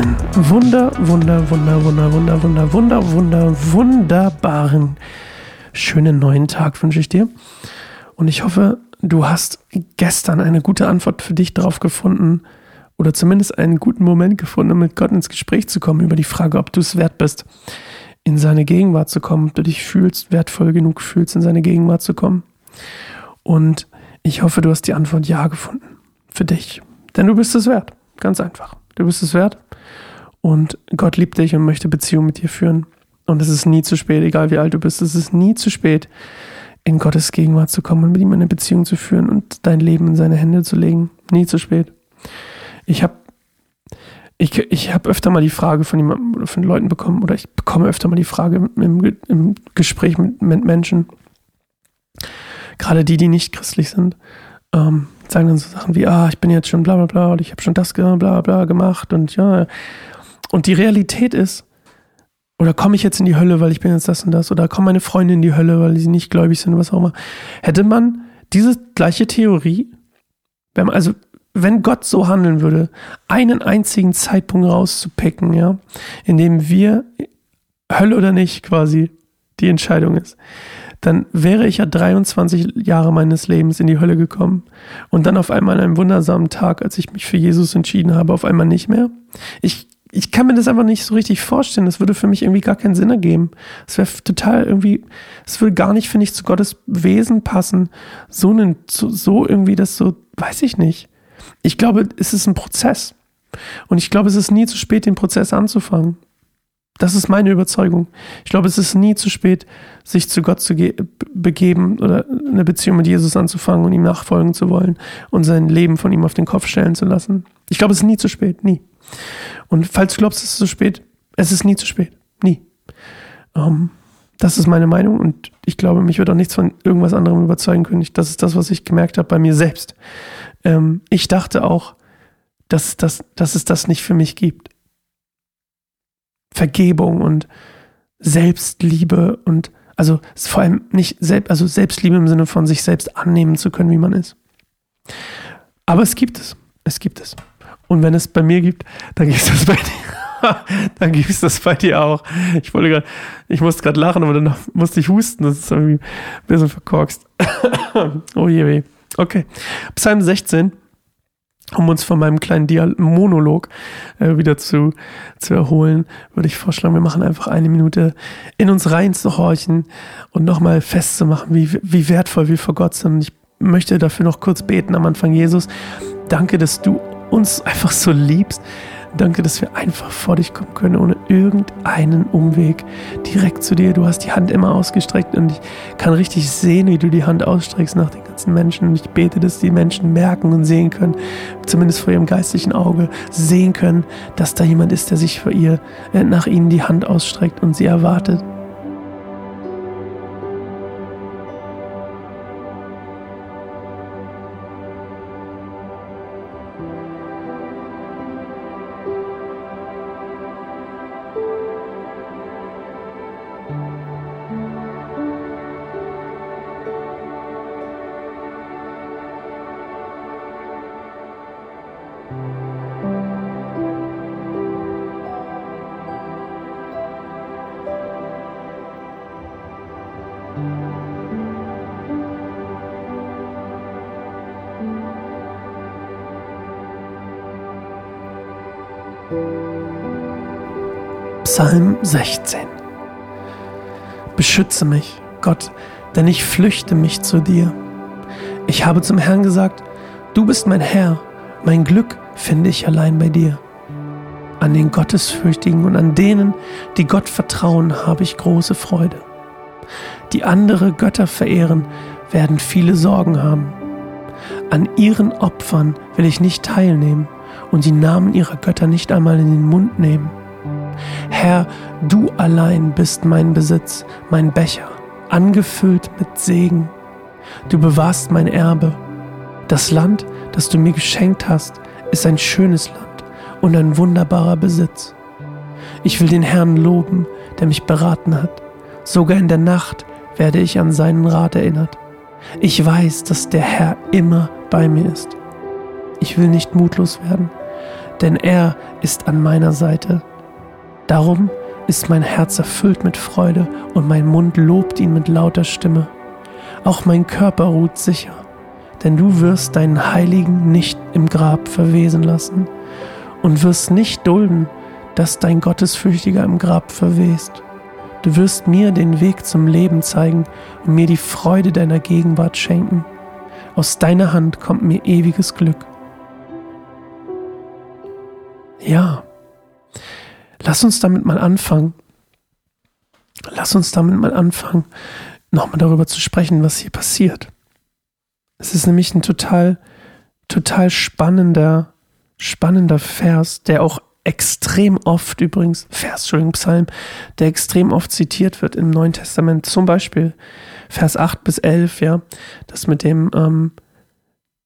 Einen wunder, wunder, wunder, wunder, wunder, wunder, wunder, wunder, wunderbaren, schönen neuen Tag wünsche ich dir. Und ich hoffe, du hast gestern eine gute Antwort für dich darauf gefunden oder zumindest einen guten Moment gefunden, mit Gott ins Gespräch zu kommen über die Frage, ob du es wert bist, in seine Gegenwart zu kommen, ob du dich fühlst, wertvoll genug fühlst, in seine Gegenwart zu kommen. Und ich hoffe, du hast die Antwort Ja gefunden. Für dich. Denn du bist es wert. Ganz einfach. Du bist es wert. Und Gott liebt dich und möchte Beziehung mit dir führen. Und es ist nie zu spät, egal wie alt du bist. Es ist nie zu spät, in Gottes Gegenwart zu kommen und mit ihm eine Beziehung zu führen und dein Leben in seine Hände zu legen. Nie zu spät. Ich habe ich, ich hab öfter mal die Frage von, jemandem, von Leuten bekommen, oder ich bekomme öfter mal die Frage im, im Gespräch mit, mit Menschen, gerade die, die nicht christlich sind, ähm, sagen dann so Sachen wie, ah, ich bin jetzt schon bla bla bla und ich habe schon das bla bla gemacht und ja. Und die Realität ist, oder komme ich jetzt in die Hölle, weil ich bin jetzt das und das, oder kommen meine Freunde in die Hölle, weil sie nicht gläubig sind, was auch immer. Hätte man diese gleiche Theorie, wenn man, also wenn Gott so handeln würde, einen einzigen Zeitpunkt rauszupicken, ja, in dem wir Hölle oder nicht quasi die Entscheidung ist, dann wäre ich ja 23 Jahre meines Lebens in die Hölle gekommen und dann auf einmal an einem wundersamen Tag, als ich mich für Jesus entschieden habe, auf einmal nicht mehr. Ich, ich kann mir das einfach nicht so richtig vorstellen. Das würde für mich irgendwie gar keinen Sinn ergeben. Es wäre total irgendwie, es würde gar nicht, finde ich, zu Gottes Wesen passen. So, einen, so, so irgendwie das so, weiß ich nicht. Ich glaube, es ist ein Prozess. Und ich glaube, es ist nie zu spät, den Prozess anzufangen. Das ist meine Überzeugung. Ich glaube, es ist nie zu spät, sich zu Gott zu begeben oder eine Beziehung mit Jesus anzufangen und ihm nachfolgen zu wollen und sein Leben von ihm auf den Kopf stellen zu lassen. Ich glaube, es ist nie zu spät, nie. Und falls du glaubst, es ist zu spät, es ist nie zu spät, nie. Ähm, das ist meine Meinung und ich glaube, mich wird auch nichts von irgendwas anderem überzeugen können. Das ist das, was ich gemerkt habe bei mir selbst. Ähm, ich dachte auch, dass, dass, dass es das nicht für mich gibt. Vergebung und Selbstliebe und also vor allem nicht selbst, also Selbstliebe im Sinne von sich selbst annehmen zu können, wie man ist. Aber es gibt es. Es gibt es. Und wenn es bei mir gibt, dann gibt es das bei dir. dann gibt es das bei dir auch. Ich wollte gerade, ich musste gerade lachen, aber dann musste ich husten. Das ist irgendwie ein bisschen verkorkst. oh je weh. Okay. Psalm 16 um uns von meinem kleinen Dial Monolog äh, wieder zu, zu erholen, würde ich vorschlagen, wir machen einfach eine Minute in uns reinzuhorchen und nochmal festzumachen, wie, wie wertvoll wir vor Gott sind. Und ich möchte dafür noch kurz beten am Anfang, Jesus. Danke, dass du uns einfach so liebst, Danke, dass wir einfach vor dich kommen können, ohne irgendeinen Umweg. Direkt zu dir. Du hast die Hand immer ausgestreckt und ich kann richtig sehen, wie du die Hand ausstreckst nach den ganzen Menschen. Und ich bete, dass die Menschen merken und sehen können, zumindest vor ihrem geistlichen Auge, sehen können, dass da jemand ist, der sich vor ihr, äh, nach ihnen die Hand ausstreckt und sie erwartet. Psalm 16. Beschütze mich, Gott, denn ich flüchte mich zu dir. Ich habe zum Herrn gesagt, du bist mein Herr, mein Glück finde ich allein bei dir. An den Gottesfürchtigen und an denen, die Gott vertrauen, habe ich große Freude. Die andere Götter verehren, werden viele Sorgen haben. An ihren Opfern will ich nicht teilnehmen und die Namen ihrer Götter nicht einmal in den Mund nehmen. Herr, du allein bist mein Besitz, mein Becher, angefüllt mit Segen. Du bewahrst mein Erbe. Das Land, das du mir geschenkt hast, ist ein schönes Land und ein wunderbarer Besitz. Ich will den Herrn loben, der mich beraten hat. Sogar in der Nacht werde ich an seinen Rat erinnert. Ich weiß, dass der Herr immer bei mir ist. Ich will nicht mutlos werden, denn er ist an meiner Seite. Darum ist mein Herz erfüllt mit Freude und mein Mund lobt ihn mit lauter Stimme. Auch mein Körper ruht sicher, denn du wirst deinen Heiligen nicht im Grab verwesen lassen und wirst nicht dulden, dass dein Gottesfürchtiger im Grab verwest. Du wirst mir den Weg zum Leben zeigen und mir die Freude deiner Gegenwart schenken. Aus deiner Hand kommt mir ewiges Glück. Ja, lass uns damit mal anfangen. Lass uns damit mal anfangen, nochmal darüber zu sprechen, was hier passiert. Es ist nämlich ein total, total spannender, spannender Vers, der auch extrem oft übrigens, Vers, Entschuldigung, Psalm, der extrem oft zitiert wird im Neuen Testament. Zum Beispiel Vers 8 bis 11, ja, das mit dem, ähm,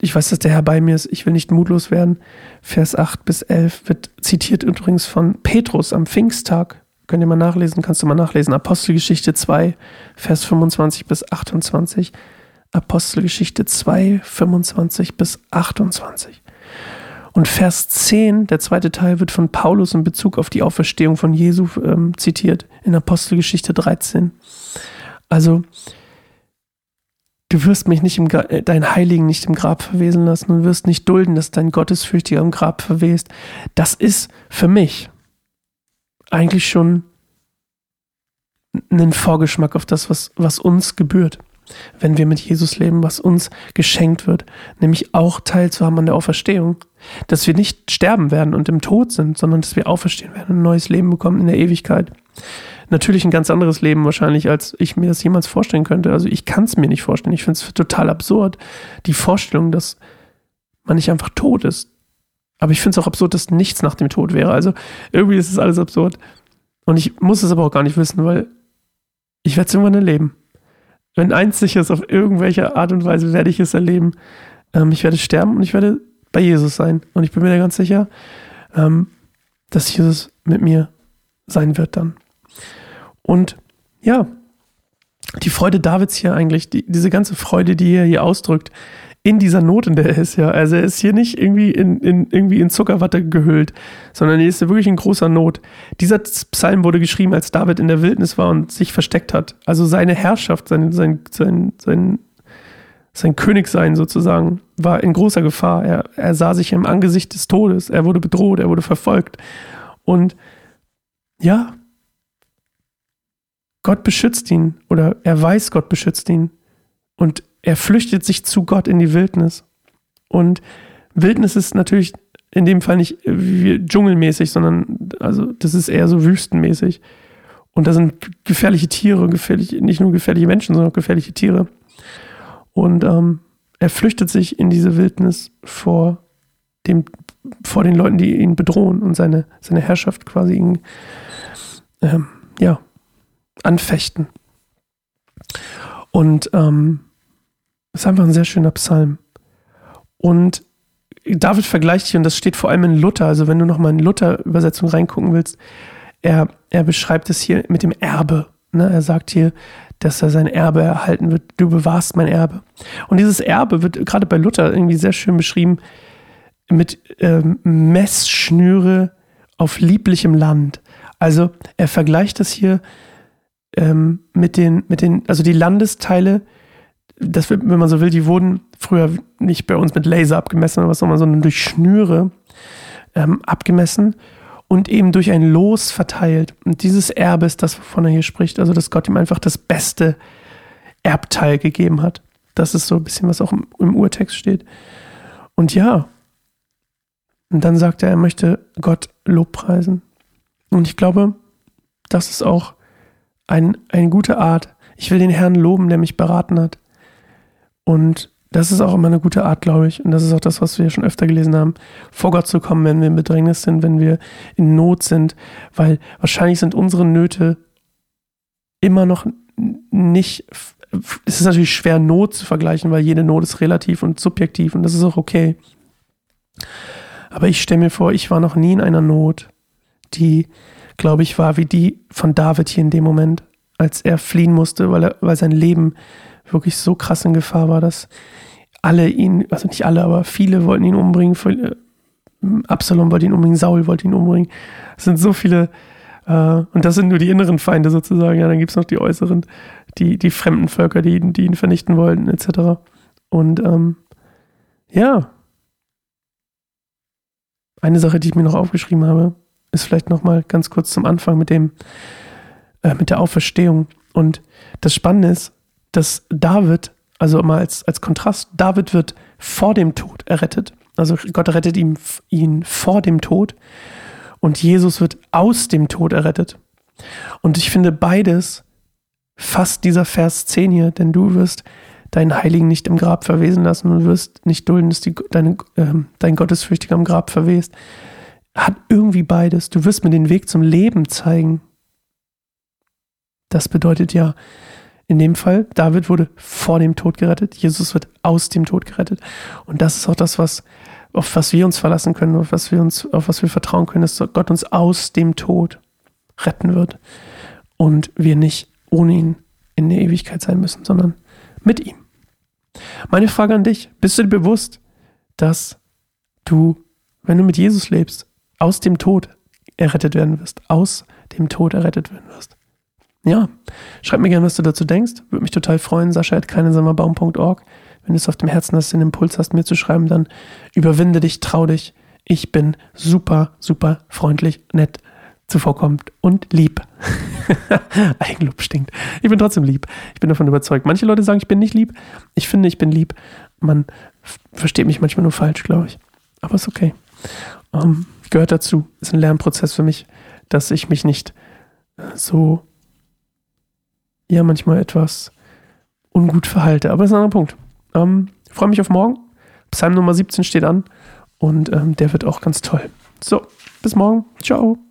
ich weiß, dass der Herr bei mir ist, ich will nicht mutlos werden. Vers 8 bis 11 wird zitiert übrigens von Petrus am Pfingsttag. Könnt ihr mal nachlesen, kannst du mal nachlesen. Apostelgeschichte 2, Vers 25 bis 28. Apostelgeschichte 2, 25 bis 28. Und Vers 10, der zweite Teil, wird von Paulus in Bezug auf die Auferstehung von Jesu ähm, zitiert, in Apostelgeschichte 13. Also, du wirst mich nicht im Gra äh, dein Heiligen nicht im Grab verwesen lassen und wirst nicht dulden, dass dein Gottesfürchtiger im Grab verwest. Das ist für mich eigentlich schon ein Vorgeschmack auf das, was, was uns gebührt wenn wir mit Jesus leben, was uns geschenkt wird, nämlich auch teilzuhaben an der Auferstehung, dass wir nicht sterben werden und im Tod sind, sondern dass wir auferstehen werden und ein neues Leben bekommen in der Ewigkeit. Natürlich ein ganz anderes Leben wahrscheinlich, als ich mir das jemals vorstellen könnte. Also ich kann es mir nicht vorstellen. Ich finde es total absurd, die Vorstellung, dass man nicht einfach tot ist. Aber ich finde es auch absurd, dass nichts nach dem Tod wäre. Also irgendwie ist es alles absurd. Und ich muss es aber auch gar nicht wissen, weil ich werde es irgendwann erleben wenn eins sicher ist, auf irgendwelche Art und Weise werde ich es erleben. Ähm, ich werde sterben und ich werde bei Jesus sein. Und ich bin mir da ganz sicher, ähm, dass Jesus mit mir sein wird dann. Und ja, die Freude Davids hier eigentlich, die, diese ganze Freude, die er hier ausdrückt, in dieser Not, in der er ist, ja. Also er ist hier nicht irgendwie in, in, irgendwie in Zuckerwatte gehüllt, sondern er ist wirklich in großer Not. Dieser Psalm wurde geschrieben, als David in der Wildnis war und sich versteckt hat. Also seine Herrschaft, sein, sein, sein, sein, sein Königsein sozusagen, war in großer Gefahr. Er, er sah sich im Angesicht des Todes. Er wurde bedroht, er wurde verfolgt. Und ja, Gott beschützt ihn oder er weiß, Gott beschützt ihn. Und er flüchtet sich zu Gott in die Wildnis. Und Wildnis ist natürlich in dem Fall nicht dschungelmäßig, sondern also das ist eher so wüstenmäßig. Und da sind gefährliche Tiere, gefährliche, nicht nur gefährliche Menschen, sondern auch gefährliche Tiere. Und ähm, er flüchtet sich in diese Wildnis vor dem, vor den Leuten, die ihn bedrohen und seine, seine Herrschaft quasi ihn, ähm, ja, anfechten. Und ähm, ist einfach ein sehr schöner Psalm. Und David vergleicht hier, und das steht vor allem in Luther, also wenn du nochmal in Luther-Übersetzung reingucken willst, er, er beschreibt es hier mit dem Erbe. Ne? Er sagt hier, dass er sein Erbe erhalten wird. Du bewahrst mein Erbe. Und dieses Erbe wird gerade bei Luther irgendwie sehr schön beschrieben mit ähm, Messschnüre auf lieblichem Land. Also er vergleicht das hier ähm, mit den, mit den, also die Landesteile, das, wenn man so will, die wurden früher nicht bei uns mit Laser abgemessen oder was auch immer, sondern durch Schnüre ähm, abgemessen und eben durch ein Los verteilt. Und dieses Erbe ist das, wovon er hier spricht. Also, dass Gott ihm einfach das beste Erbteil gegeben hat. Das ist so ein bisschen, was auch im, im Urtext steht. Und ja, und dann sagt er, er möchte Gott Lobpreisen. Und ich glaube, das ist auch ein, eine gute Art. Ich will den Herrn loben, der mich beraten hat. Und das ist auch immer eine gute Art, glaube ich. Und das ist auch das, was wir schon öfter gelesen haben, vor Gott zu kommen, wenn wir in Bedrängnis sind, wenn wir in Not sind. Weil wahrscheinlich sind unsere Nöte immer noch nicht. Es ist natürlich schwer, Not zu vergleichen, weil jede Not ist relativ und subjektiv und das ist auch okay. Aber ich stelle mir vor, ich war noch nie in einer Not, die, glaube ich, war wie die von David hier in dem Moment, als er fliehen musste, weil, er, weil sein Leben wirklich so krass in Gefahr war, dass alle ihn, also nicht alle, aber viele wollten ihn umbringen, Absalom wollte ihn umbringen, Saul wollte ihn umbringen. Es sind so viele, äh, und das sind nur die inneren Feinde sozusagen. Ja, dann gibt es noch die äußeren, die, die fremden Völker, die, die ihn vernichten wollten, etc. Und ähm, ja, eine Sache, die ich mir noch aufgeschrieben habe, ist vielleicht noch mal ganz kurz zum Anfang mit dem äh, mit der Auferstehung. Und das Spannende ist, dass David, also mal als, als Kontrast, David wird vor dem Tod errettet. Also Gott rettet ihn, ihn vor dem Tod und Jesus wird aus dem Tod errettet. Und ich finde beides fast dieser Vers 10 hier, denn du wirst deinen Heiligen nicht im Grab verwesen lassen und wirst nicht dulden, dass die, deine, äh, dein Gottesfürchtiger am Grab verwest. Hat irgendwie beides. Du wirst mir den Weg zum Leben zeigen. Das bedeutet ja, in dem Fall, David wurde vor dem Tod gerettet, Jesus wird aus dem Tod gerettet. Und das ist auch das, was, auf was wir uns verlassen können, auf was wir uns, auf was wir vertrauen können, dass Gott uns aus dem Tod retten wird. Und wir nicht ohne ihn in der Ewigkeit sein müssen, sondern mit ihm. Meine Frage an dich, bist du dir bewusst, dass du, wenn du mit Jesus lebst, aus dem Tod errettet werden wirst, aus dem Tod errettet werden wirst? Ja, schreib mir gerne, was du dazu denkst. Würde mich total freuen. Sascha at keinesammerbaum.org. Wenn du es auf dem Herzen hast, den Impuls hast, mir zu schreiben, dann überwinde dich, trau dich. Ich bin super, super freundlich, nett, zuvorkommend und lieb. Eigenlob stinkt. Ich bin trotzdem lieb. Ich bin davon überzeugt. Manche Leute sagen, ich bin nicht lieb. Ich finde, ich bin lieb. Man versteht mich manchmal nur falsch, glaube ich. Aber ist okay. Um, ähm, gehört dazu. Ist ein Lernprozess für mich, dass ich mich nicht so ja manchmal etwas ungut verhalte. Aber das ist ein anderer Punkt. Ähm, freue mich auf morgen. Psalm Nummer 17 steht an und ähm, der wird auch ganz toll. So, bis morgen. Ciao.